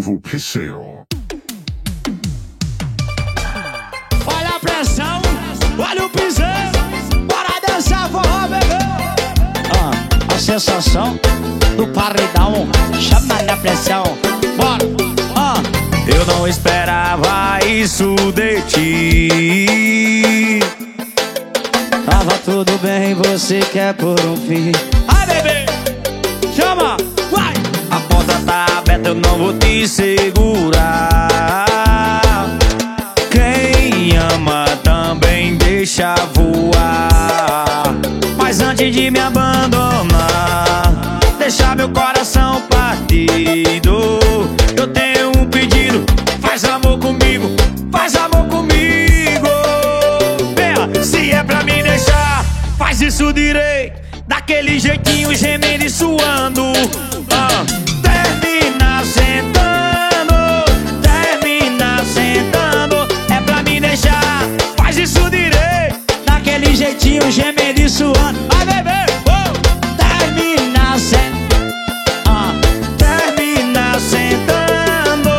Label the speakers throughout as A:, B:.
A: Pisseu.
B: Olha a pressão, olha o piseiro, bora dançar forró, bebê. Ah, a sensação do paredão, chama na pressão, bora. Ah,
C: Eu não esperava isso de ti.
B: tava tudo bem, você quer por um fim. Ai, bebê, chama,
C: eu não vou te segurar. Quem ama também deixa voar. Mas antes de me abandonar, deixar meu coração partido. Eu tenho um pedido: faz amor comigo, faz amor comigo. Se é pra me deixar, faz isso direito. Daquele jeitinho gemendo e suando. Ah,
B: Jeitinho gemendo e suando. Vai, bebê, oh. termina sentando.
C: Ah, termina sentando.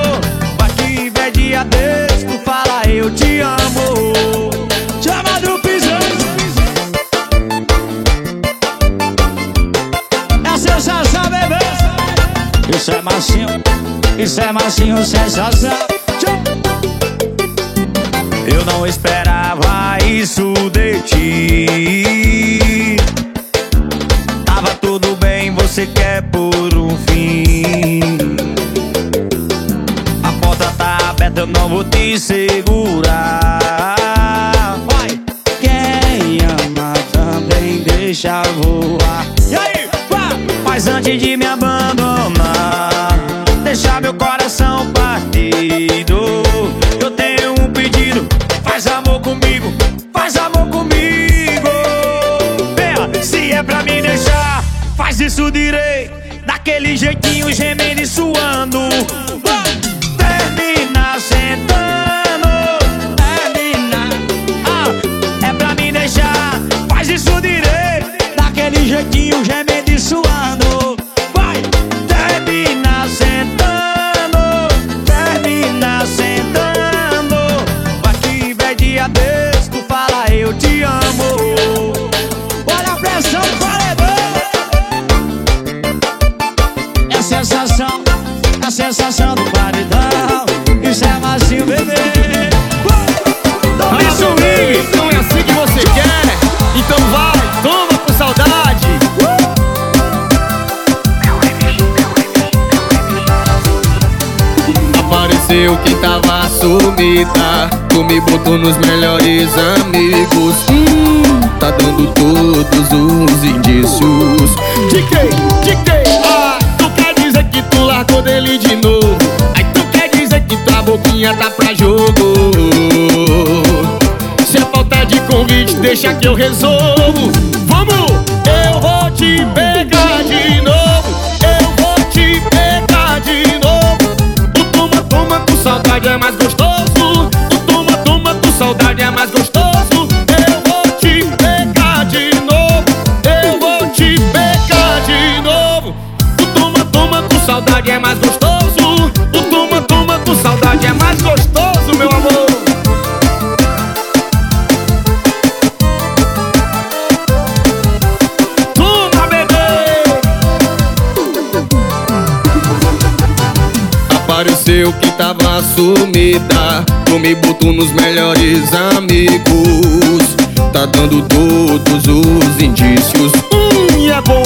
C: Vai que vai dia desse, tu fala eu te amo.
B: Chama do piseiro. É sensação, bebê. Isso é macio, isso é macio, sensação.
C: Eu não esperava isso de ti. Tava tudo bem, você quer por um fim. A porta tá aberta, eu não vou te segurar.
B: Vai. Quem ama também deixa voar. E aí, vai.
C: Mas antes de me abandonar, deixar meu coração partido. Isso direito. Daquele jeitinho gemendo e suando.
D: Tava sumida Tu me botou nos melhores amigos Hum, tá dando todos os indícios De quem? De quem? Ah, tu quer dizer que tu largou dele de novo Aí tu quer dizer que tua boquinha tá pra jogo Se é falta de convite, deixa que eu resolvo Vamos! Eu vou te pegar de novo mais gostoso Apareceu que tava sumida. Tu me botou nos melhores amigos. Tá dando todos os indícios. Hum, é bom.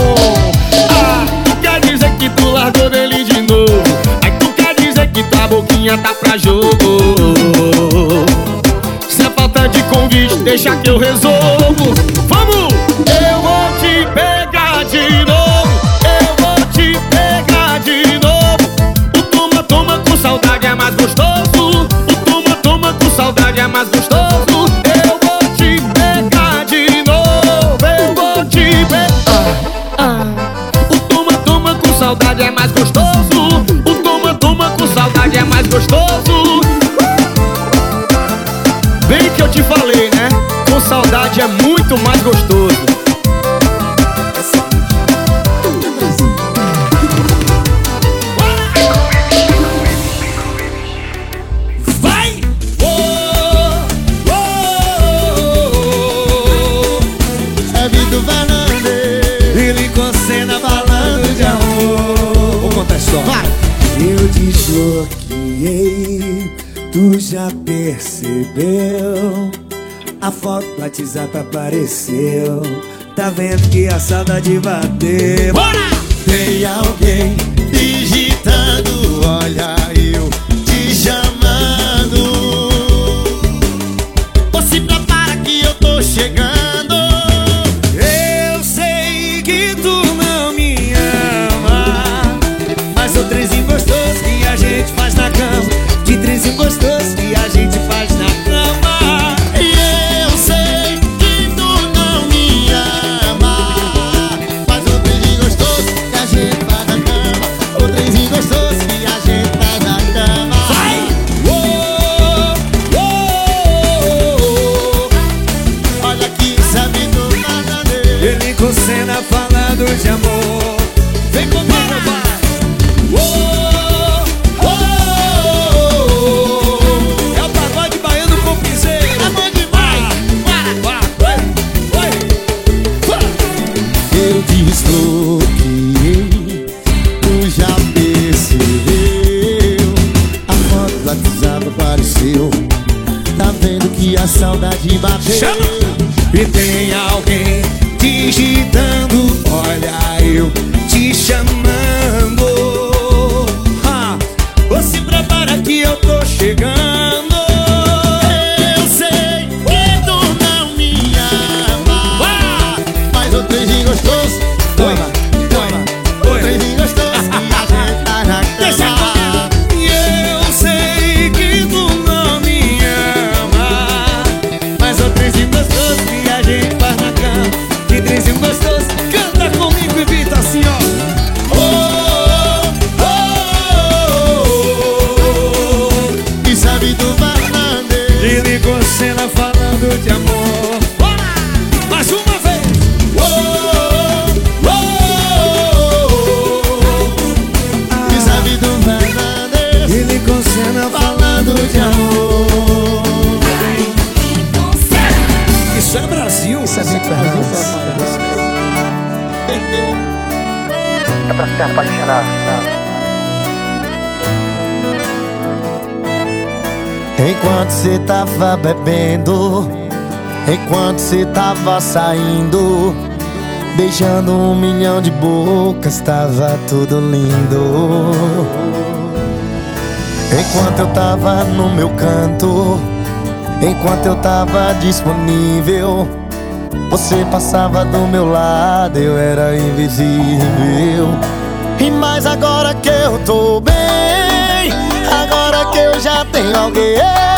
D: Ah, tu quer dizer que tu largou dele de novo? Aí tu quer dizer que tua boquinha tá pra jogo? Se é falta de convite, deixa que eu resolvo. Vamos! WhatsApp tá apareceu. Tá vendo que a saudade bateu? Bora! Tem alguém
E: saindo, beijando um milhão de bocas, tava tudo lindo. Enquanto eu tava no meu canto, enquanto eu tava disponível, você passava do meu lado, eu era invisível. E mais agora que eu tô bem, agora que eu já tenho alguém.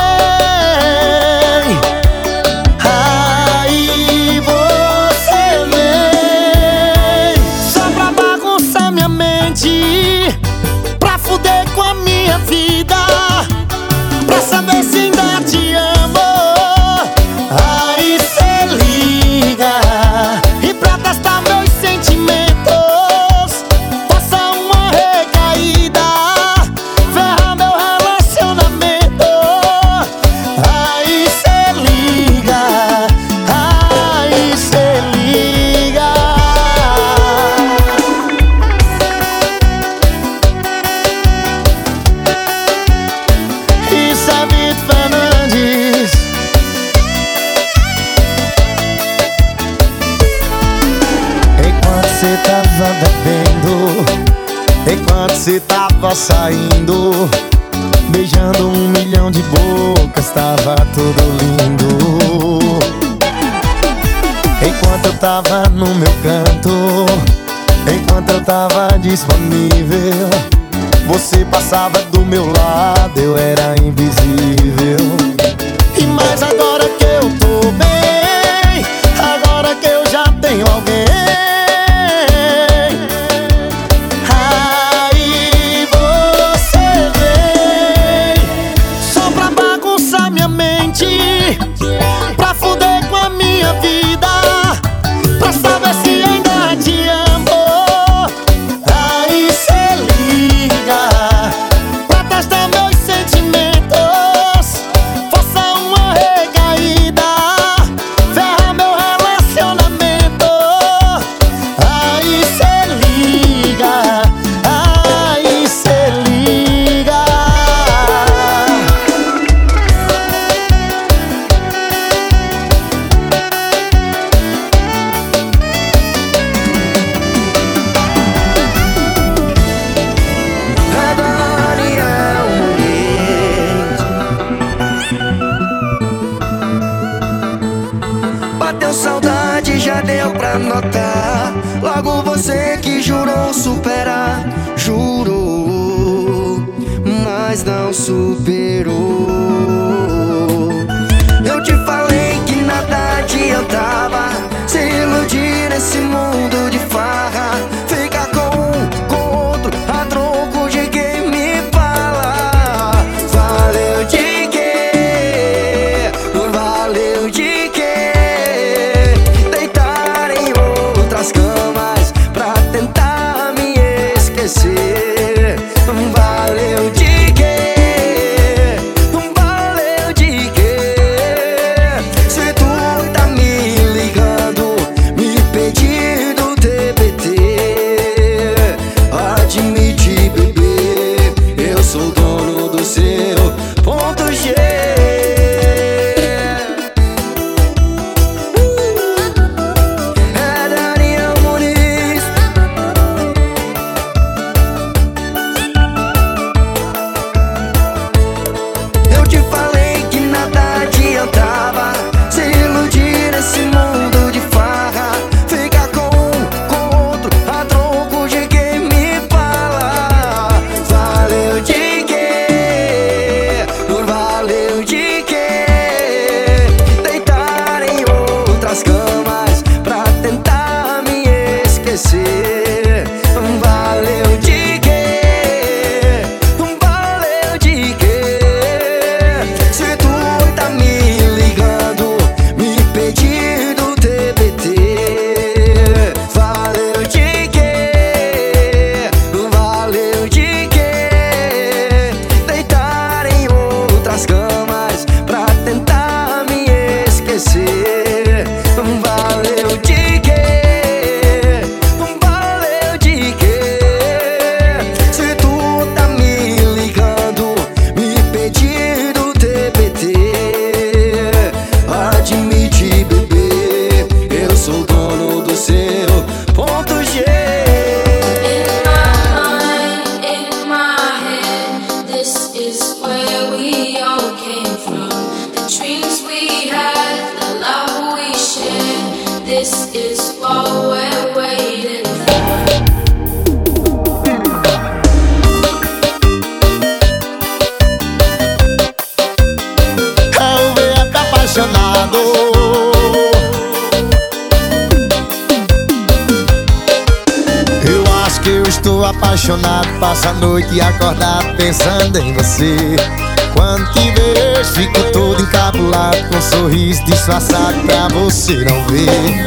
E: disfarçado pra você não ver.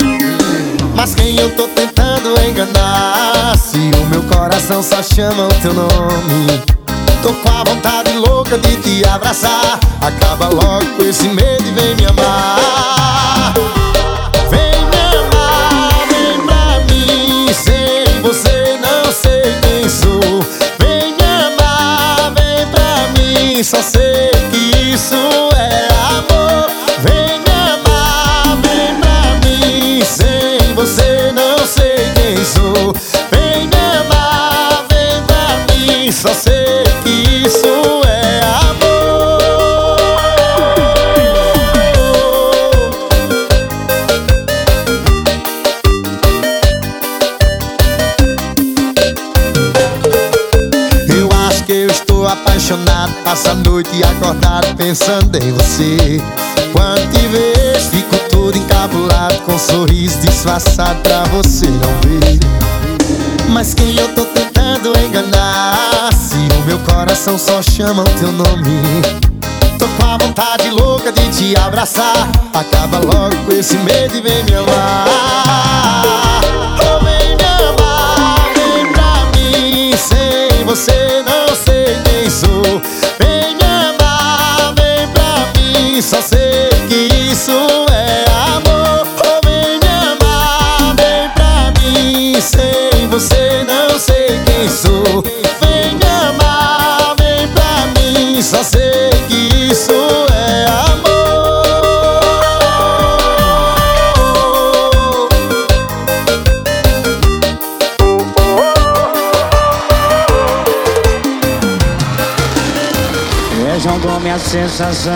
E: Mas quem eu tô tentando enganar? Se o meu coração só chama o teu nome. Tô com a vontade louca de te abraçar. Acaba logo esse medo. apaixonado, passo a noite acordado pensando em você. Quando te vejo, fico todo encabulado, com um sorriso disfarçado pra você não ver. Mas quem eu tô tentando enganar? Se o meu coração só chama o teu nome. Tô com a vontade louca de te abraçar. Acaba logo com esse medo e vem me amar. Oh, vem me amar, vem pra mim sem você. Zazá.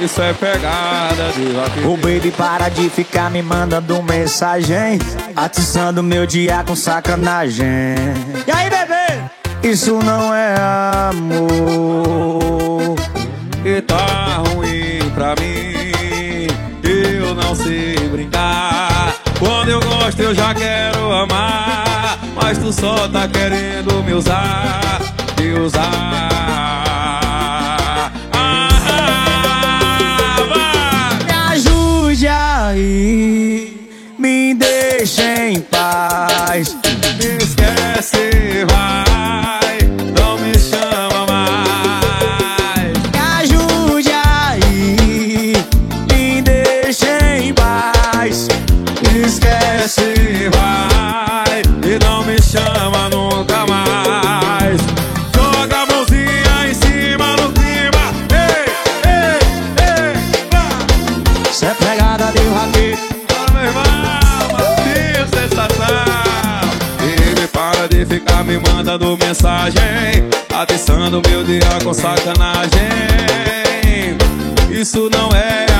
E: Isso é
F: pegada de rock.
C: O baby para de ficar me mandando mensagem, atiçando meu dia com sacanagem. E aí, bebê? Isso não é amor.
F: E tá ruim pra mim. Eu não sei brincar. Quando eu gosto, eu já quero amar. Mas tu só tá querendo me usar usar. Ah.
C: Me ajude aí, me deixe em paz,
F: me esquece, vai. mensagem Atensando meu dia com sacanagem. Isso não é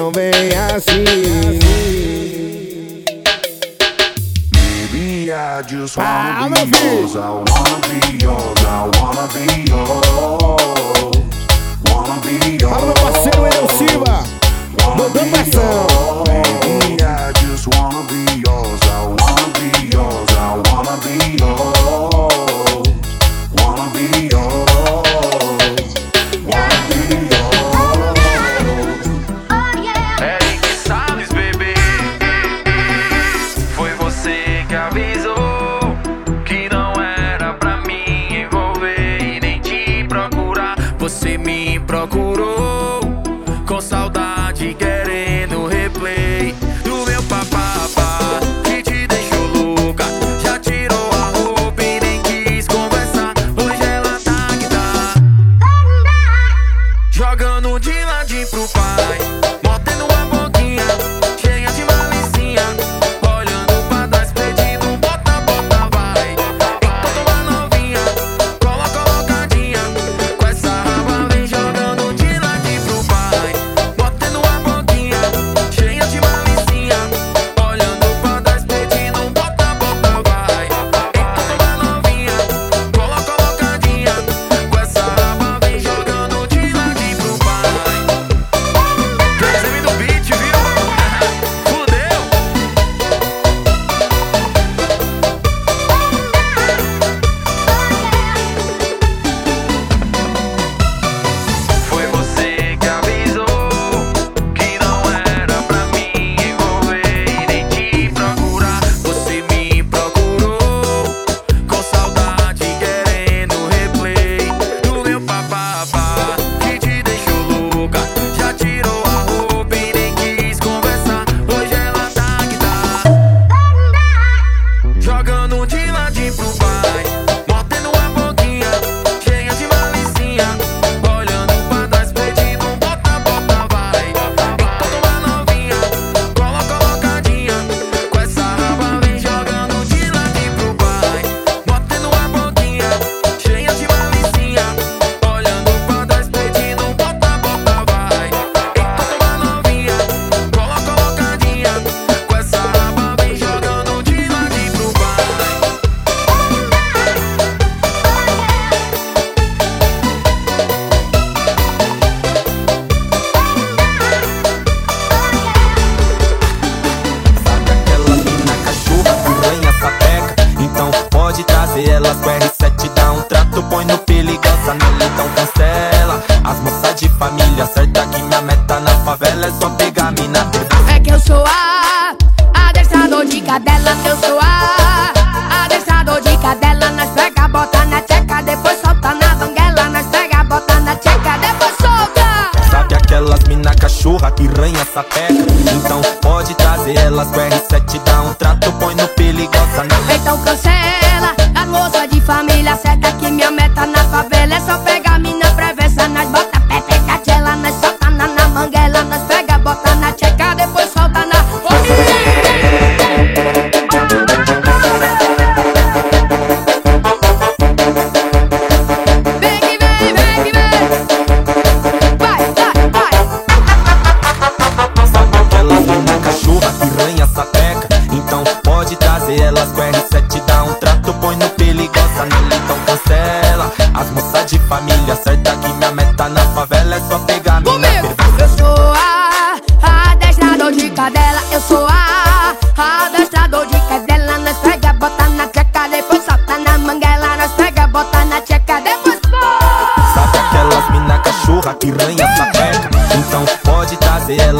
D: coração vem assim.
G: Baby, I just wanna be yours. I wanna be yours. I wanna be yours. Wanna be yours.
D: Alô, meu parceiro Edel Silva. Mandando pressão.
G: Baby, I just wanna be yours. Ah, I wanna be yours. I wanna be yours.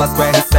H: pela square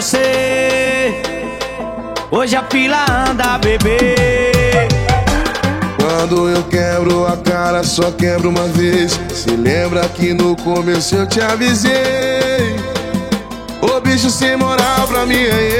H: você. Hoje a pila anda, bebê.
I: Quando eu quebro a cara, só quebro uma vez. Se lembra que no começo eu te avisei. Ô bicho sem moral pra mim, hein?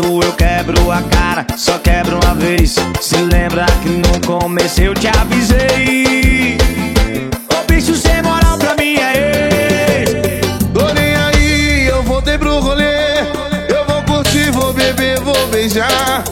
H: quando eu quebro a cara, só quebro uma vez. Se lembra que no começo eu te avisei. Ô bicho sem moral pra mim é ex.
I: Tô nem aí, eu voltei pro rolê. Eu vou curtir, vou beber, vou beijar.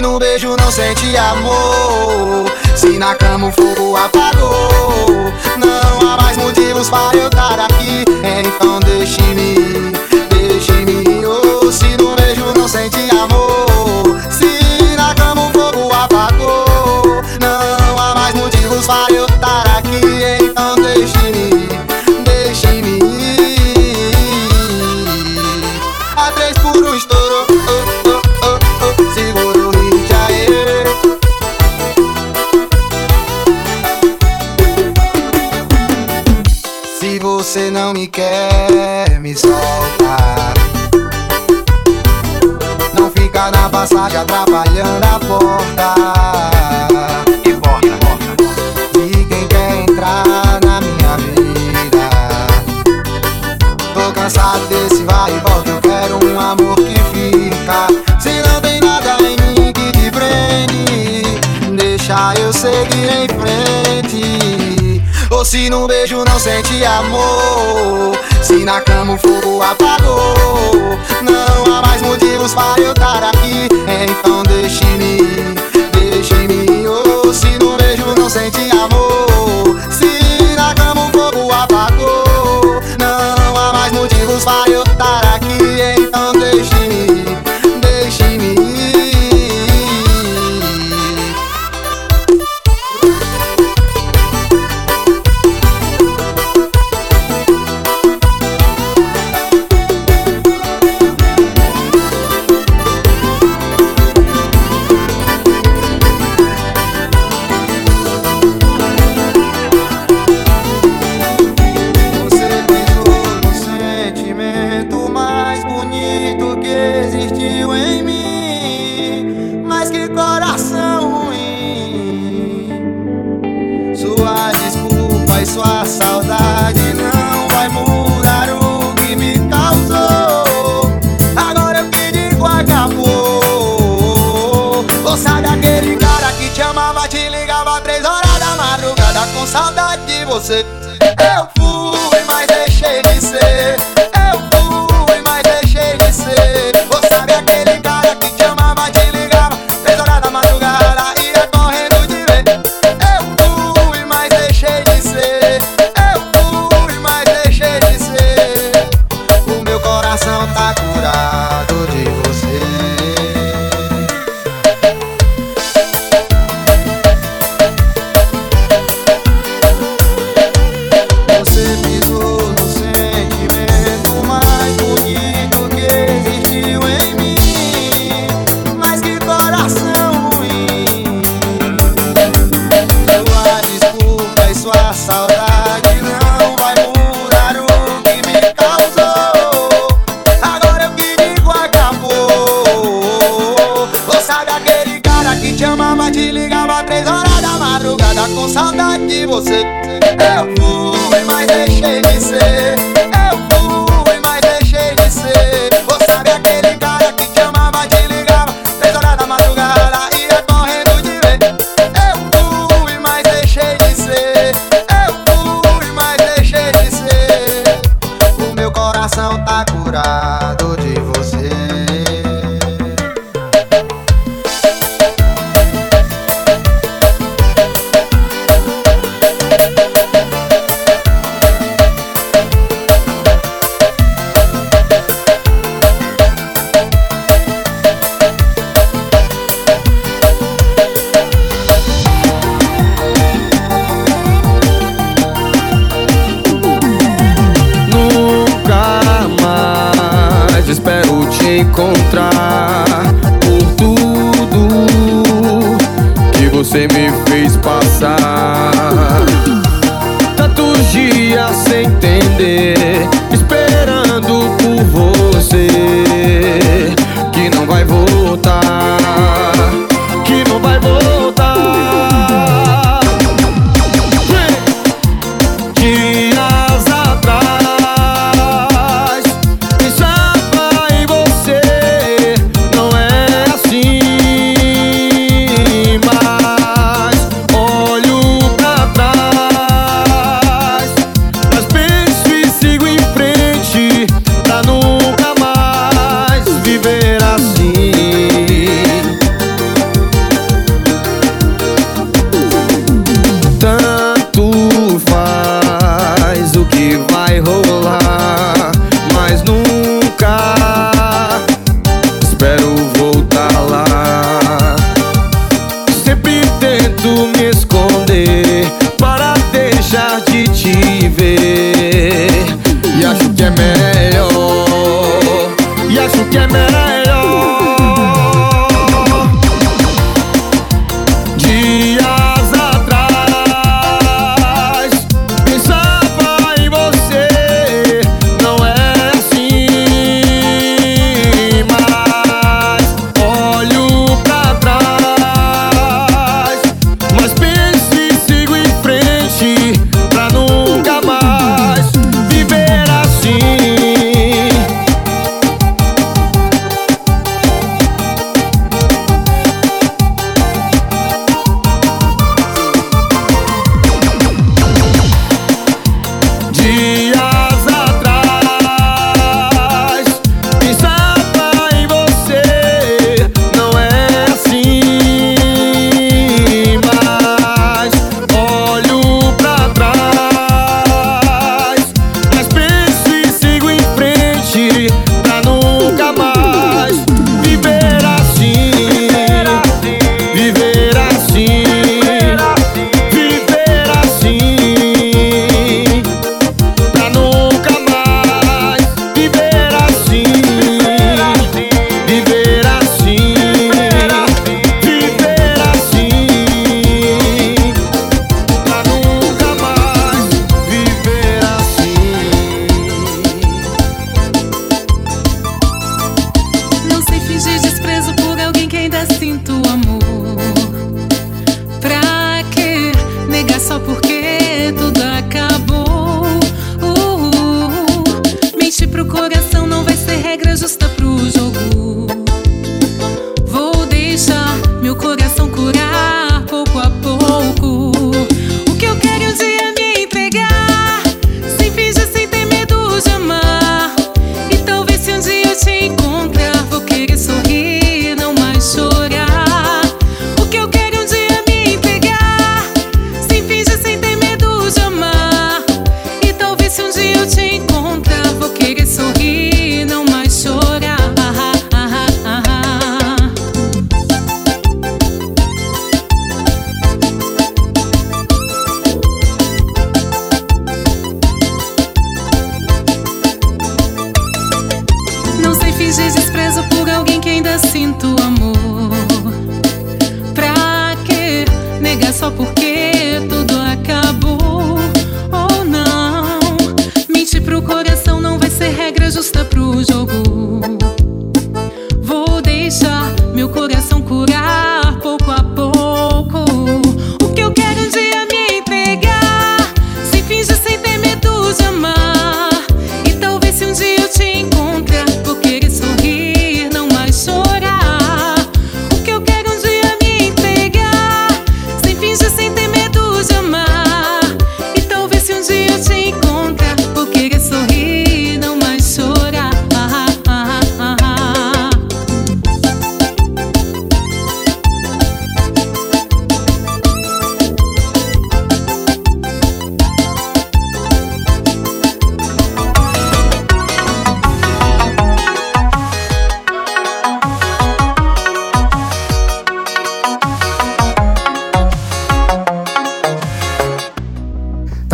J: No beijo não sente amor. Se na cama o fogo apagou Não há mais motivos para eu estar aqui. Então deixe-me você não me quer, me solta. Não fica na passagem atrapalhando a porta. E porta, e quem quer entrar na minha vida? Tô cansado desse vai e volta. Eu quero um amor que fica. Se não tem nada em mim que te prende, deixa eu seguir em frente. Se num beijo não sente amor. Se na cama o fogo apagou Não há mais
D: motivos para eu estar aqui. Então deixe-me deixe-me
K: oh, Se num beijo não sente amor.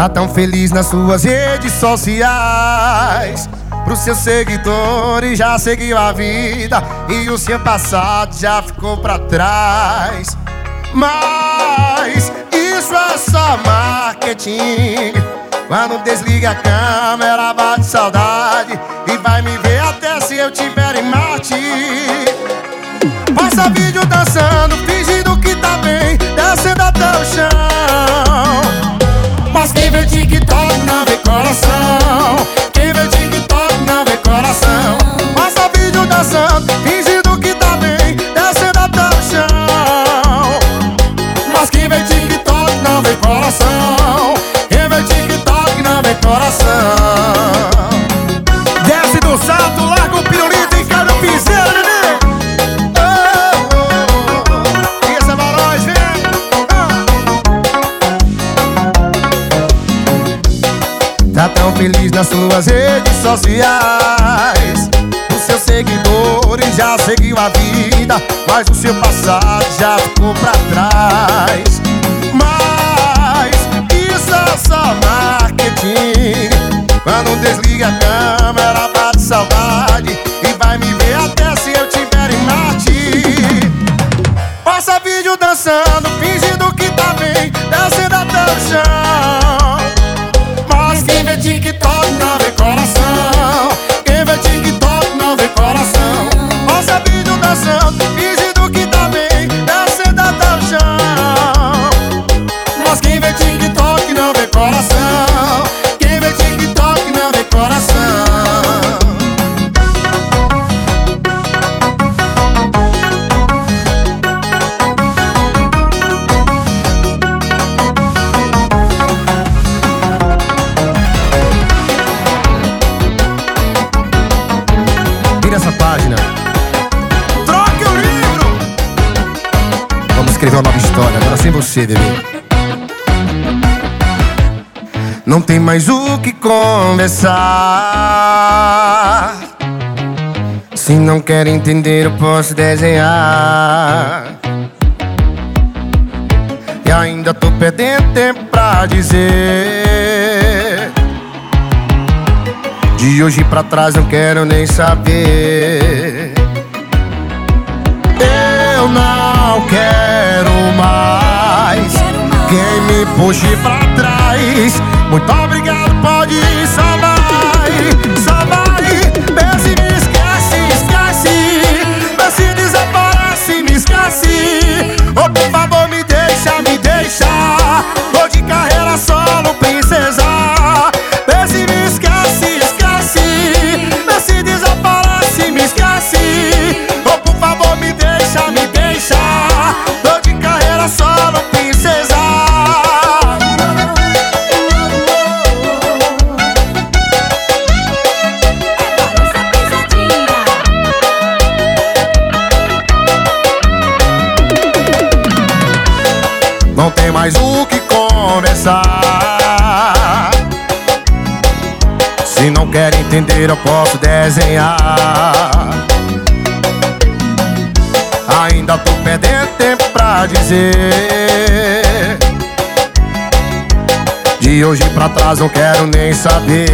E: Tá tão feliz nas suas redes sociais. Pros seus seguidores já seguiu a vida. E o seu passado já ficou pra trás. Mas isso é só marketing. Quando desliga a câmera bate saudade. E vai me ver até se eu tiver em Marte. Passa vídeo dançando, fingindo que tá bem. Descendo até o chão. coração. suas redes sociais. Os seus seguidores já seguiu a vida Mas o seu passado já ficou pra trás. Mas isso é só marketing. Quando desliga a câmera bate saudade. Não tem mais o que conversar. Se não quer entender, eu posso desenhar. E ainda tô perdendo tempo pra dizer. De hoje pra trás não quero nem saber. Eu não quero mais quem me puxe pra trás. Muito obrigado, pode ir, só vai, só vai. Me esquece, esquece. Desce, desaparece, me esquece. Oh, por favor, me deixa, me deixa. Vou de carreira solo, princesa.
H: quer entender, eu posso desenhar. Ainda tô perdendo tempo pra dizer. De
C: hoje pra
L: trás não quero nem saber.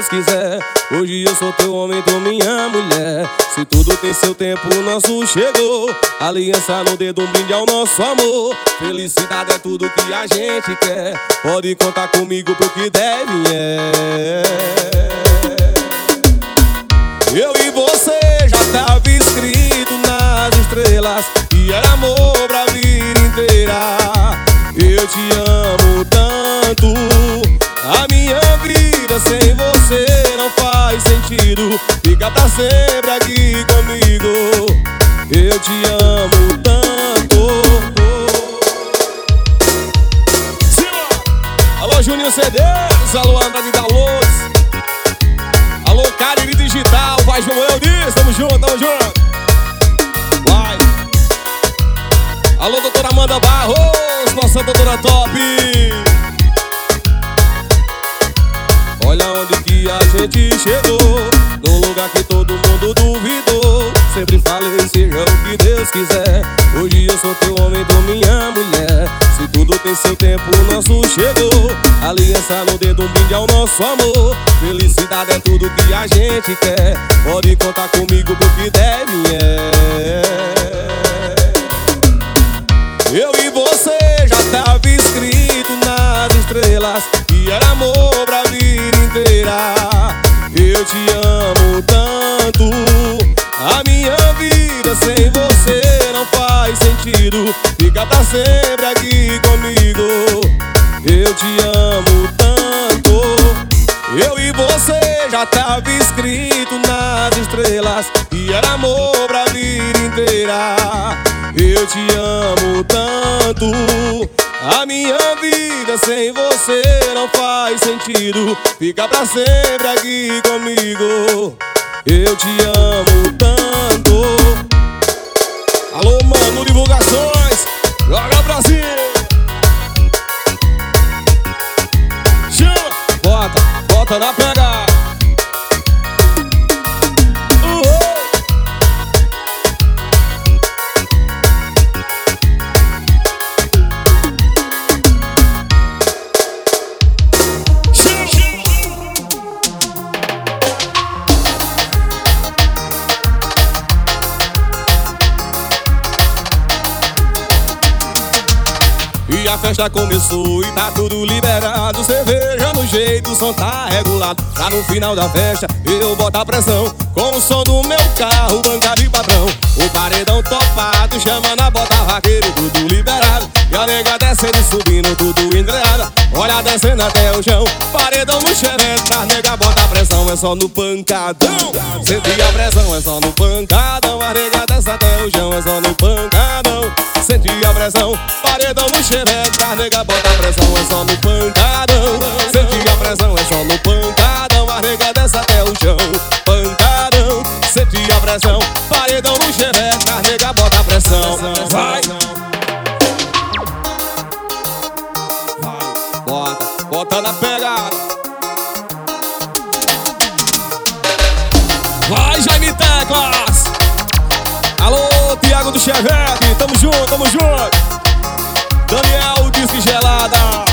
L: Deus quiser. Hoje eu sou teu homem, tu minha mulher. Se tudo tem seu tempo, o nosso chegou. Aliança no dedo, um brinde ao nosso amor. Felicidade é tudo que a gente quer. Pode contar comigo pro que deve é. Eu e você já tava escrito nas estrelas E era amor pra vida inteira. Eu te amo tanto A minha vida sem você não faz sentido Fica pra sempre aqui comigo Eu te amo tanto Alô Juninho CDs, alô Andrade da Luz Alô, Caribe Digital, vai João Eudis, tamo junto, tamo junto. Vai. Alô, doutora Amanda Barros, nossa doutora top. Olha onde que a gente chegou, num lugar que todo mundo duvidou. Sempre falei, seja o que Deus quiser. Hoje eu sou teu homem, tu minha mulher. Se tudo tem seu tempo, o nosso chegou. Aliança no dedo, um brinde ao nosso amor. Felicidade é tudo que a gente quer. Pode contar comigo pro que deve é. Eu e você já tava escrito nas estrelas Que era amor pra inteira Eu te amo tanto. A minha vida sem você não faz sentido. Fica pra sempre aqui comigo. Eu te amo tanto. Eu e você já tava escrito nas estrelas. Que era amor pra vida inteira. Eu te amo tanto A minha vida sem você não faz sentido. Fica pra sempre aqui comigo. Eu te amo tanto. Alô, mano, divulgações. Joga Brasil Chama, bota, bota na pegada a festa começou e tá tudo liberado. Cerveja no jeito, o som tá regulado. Tá no final da festa, eu boto a pressão. Com o som do meu carro, banca de padrão. O paredão topado, chama na bota vaqueiro Tudo liberado, e a nega descendo e subindo Tudo engreada, olha descendo até o chão Paredão no xereta, a nega bota a pressão É só no pancadão. Senti a pressão, é só no pancadão. A nega desce até o chão, é só no pancadão Senti a pressão, paredão no xereca A nega bota pressão, é só no pancadão. Senti a pressão, é só no pancadão A nega desce até o chão, pancadão Senti a pressão, paredão no xereca A nega bota pressão, Vai, tamo junto. Daniel Disque Gelada.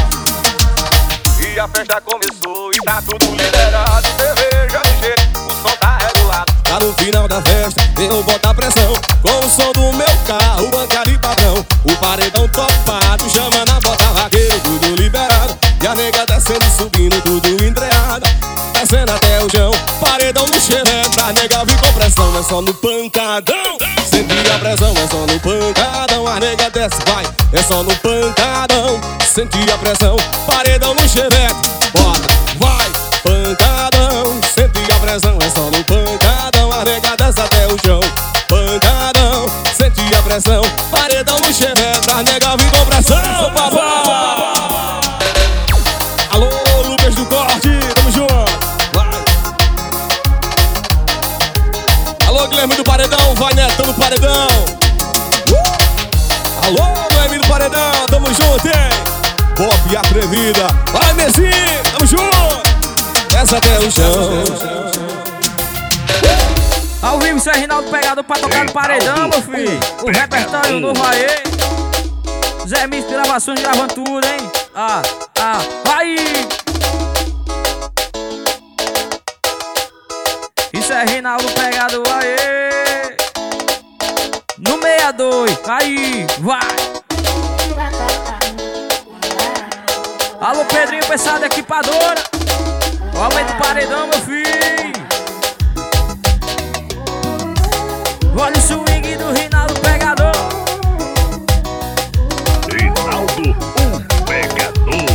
H: E a festa começou e tá tudo liberado. Cerveja jeito, o som tá regulado.
L: Tá no final da festa, eu boto a pressão. Com o som do meu carro, banca de padrão. O paredão topado, chama na bota vaqueiro Tudo liberado, e a nega descendo e subindo Tudo entreada, descendo até o chão Paredão no xereta, a nega vem com pressão É só no pancadão só no pancadão. Senti a pressão, paredão no chevette. Bota, vai, pancadão. Senti a pressão, é só no pancadão. A nega desce até o chão Pancadão, senti a pressão atrevida, vai Messi, tamo junto. Desce até o chão.
M: Ao vivo, isso é Rinaldo Pegado pra tocar no paredão, meu filho. O repertório novo aí.
H: Zé Miss gravações gravando tudo, hein? Ah, ah, vai! Isso é Reinaldo pegado, aê! No 62, aí, vai! Alô Pedrinho, pesado equipadora. Aumenta o paredão, meu filho. Olha o swing do Reinaldo Pegador.
N: Reinaldo, um pegador.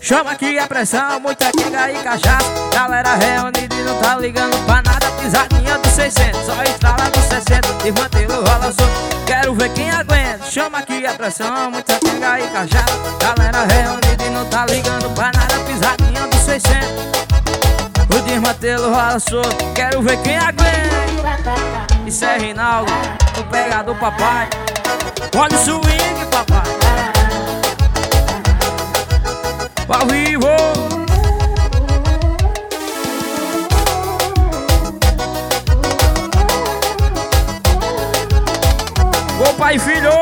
H: Chama aqui a pressão, muita quenga e cachaça. Galera reunida e não tá ligando pra nada Pisadinha do 600, só estrala do 60 Desmantelo, rola solto, quero ver quem aguenta. Chama aqui a pressão, muita quenga e cachaça Galera reunida e não tá ligando pra nada Pisadinha do 600 O desmantelo rola solto, quero ver quem aguenta. Isso é Reinaldo, o pegador papai. Olha o swing papai. Ao vivo. Pai e filho,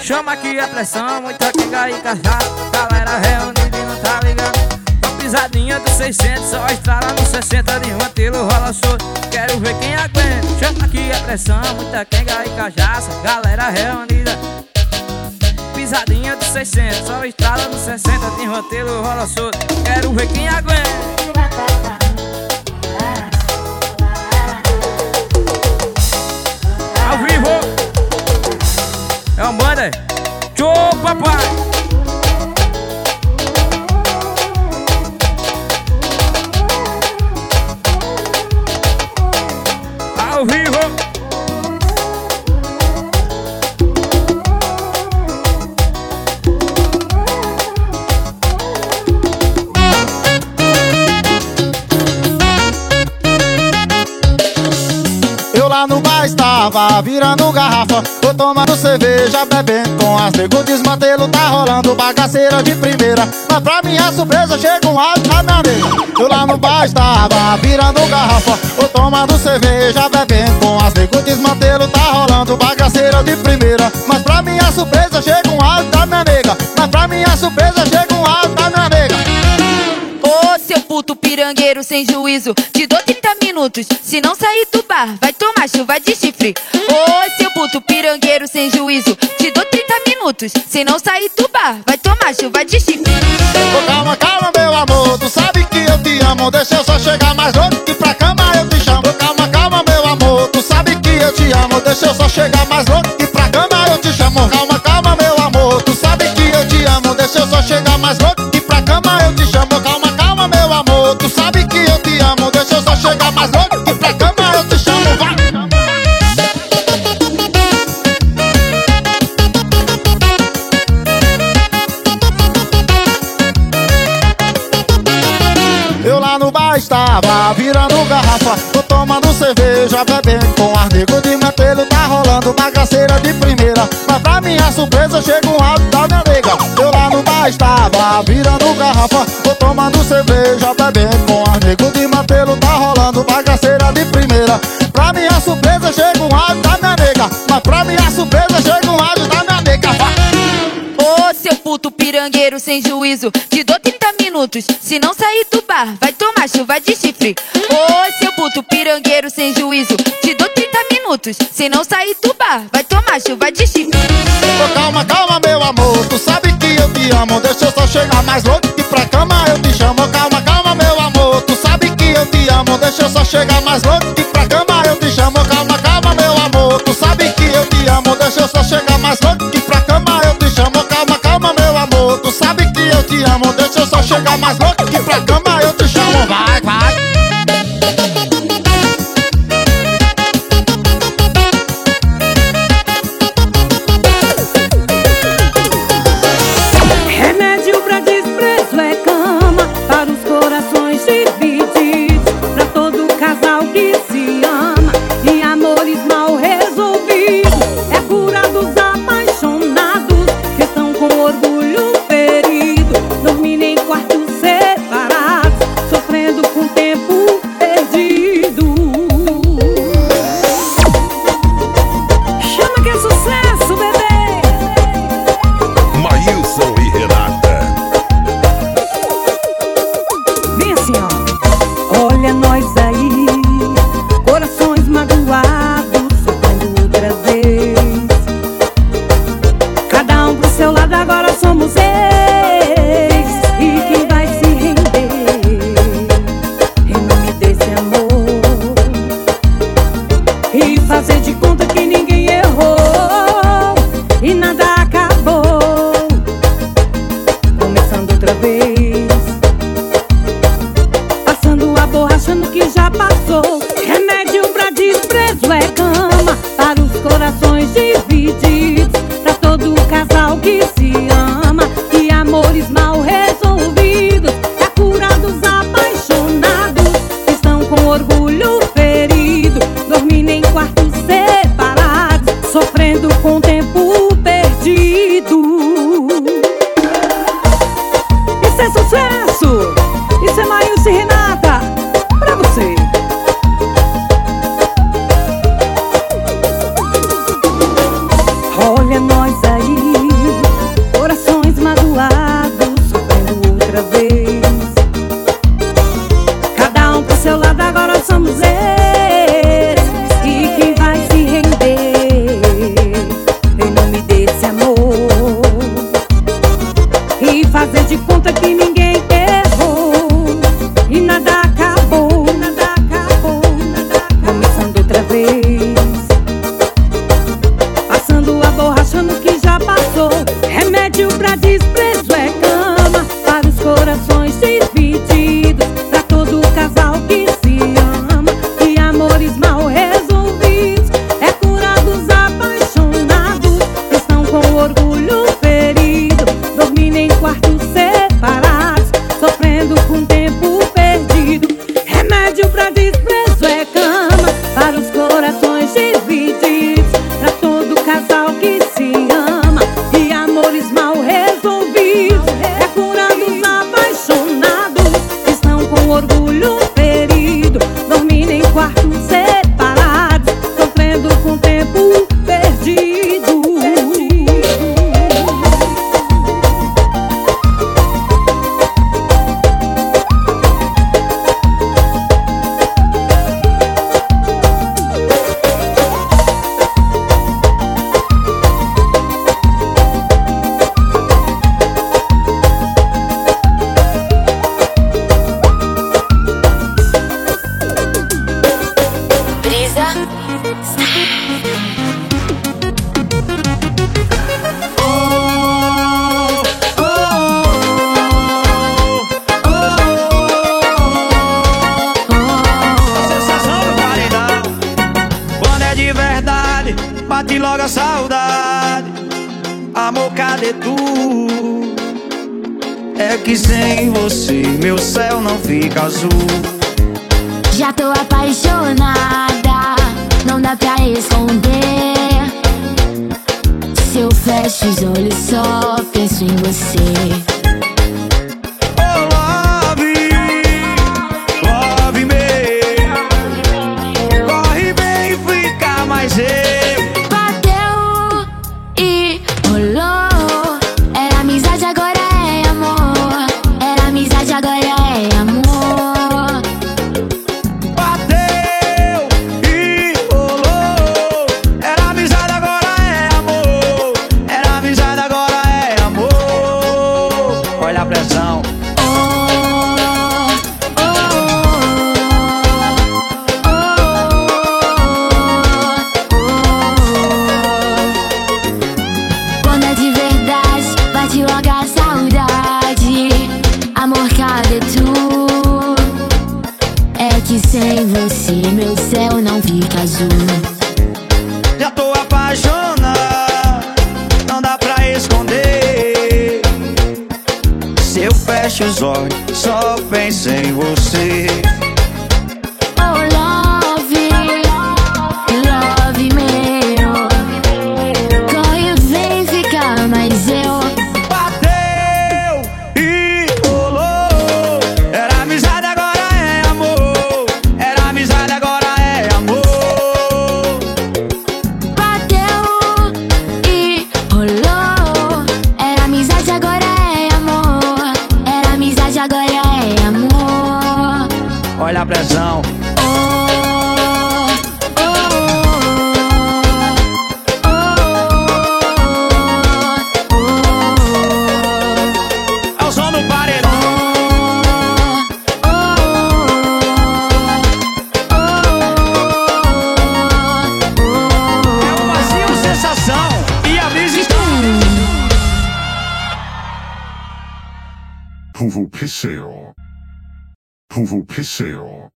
H: chama aqui a pressão, muita quenga e cachaça. Galera reunida e não tá ligando. Uma pisadinha do 600, só estrala no 60 de mantelo rola solto. Quero ver quem aguenta. Chama aqui a pressão, muita quenga e cachaça. Galera reunida pisadinha do 600 Só estrada no 60, tem roteiro, rola solto Quero ver quem aguenta Ao vivo. É o banda. Tchô, papai. Ao vivo
E: lá no bar estava virando garrafa. Tô tomando cerveja, bebendo com as nego Desmantelo tá rolando bagaceira de primeira. Mas pra minha surpresa chega um áudio na minha Eu lá no bar estava virando garrafa. Tô tomando cerveja, bebendo
M: pirangueiro sem juízo, te dou 30 minutos. Se não sair do bar, vai tomar chuva de chifre. Ô seu puto pirangueiro sem juízo, te dou 30 minutos. Se não sair do bar, vai tomar chuva de chifre.
E: Ô, calma, calma, meu amor, tu sabe que eu te amo Deixa eu só chegar mais louco que pra cama eu te chamo Ô, Calma, calma, meu amor, tu sabe que eu te amo Deixa eu só chegar mais louco estava virando garrafa Tô tomando cerveja, bebendo com ar nego de mantelo Tá rolando bagaceira de primeira Mas pra minha surpresa chega um áudio da minha nega. Eu lá no bar estava virando garrafa Tô tomando cerveja, bebendo com ar nego de mantelo Tá rolando bagaceira de primeira Pra minha surpresa chega um áudio da minha nega. Mas pra minha surpresa chega um áudio da minha nega!
M: Ô seu puto pirangueiro sem juízo, te dou 30 minutos. Se não sair do bar, vai tomar chuva de chifre. Ô seu puto pirangueiro sem juízo, te dou 30 minutos. Se não sair do bar, vai tomar chuva de chifre.
E: Ô, calma, calma, meu amor, tu sabe que eu te amo Deixa eu só chegar mais louco que pra cama eu te chamo Calma, calma, meu amor, tu sabe que eu te amo Deixa eu só chegar mais louco Só chegar mais louco que pra cama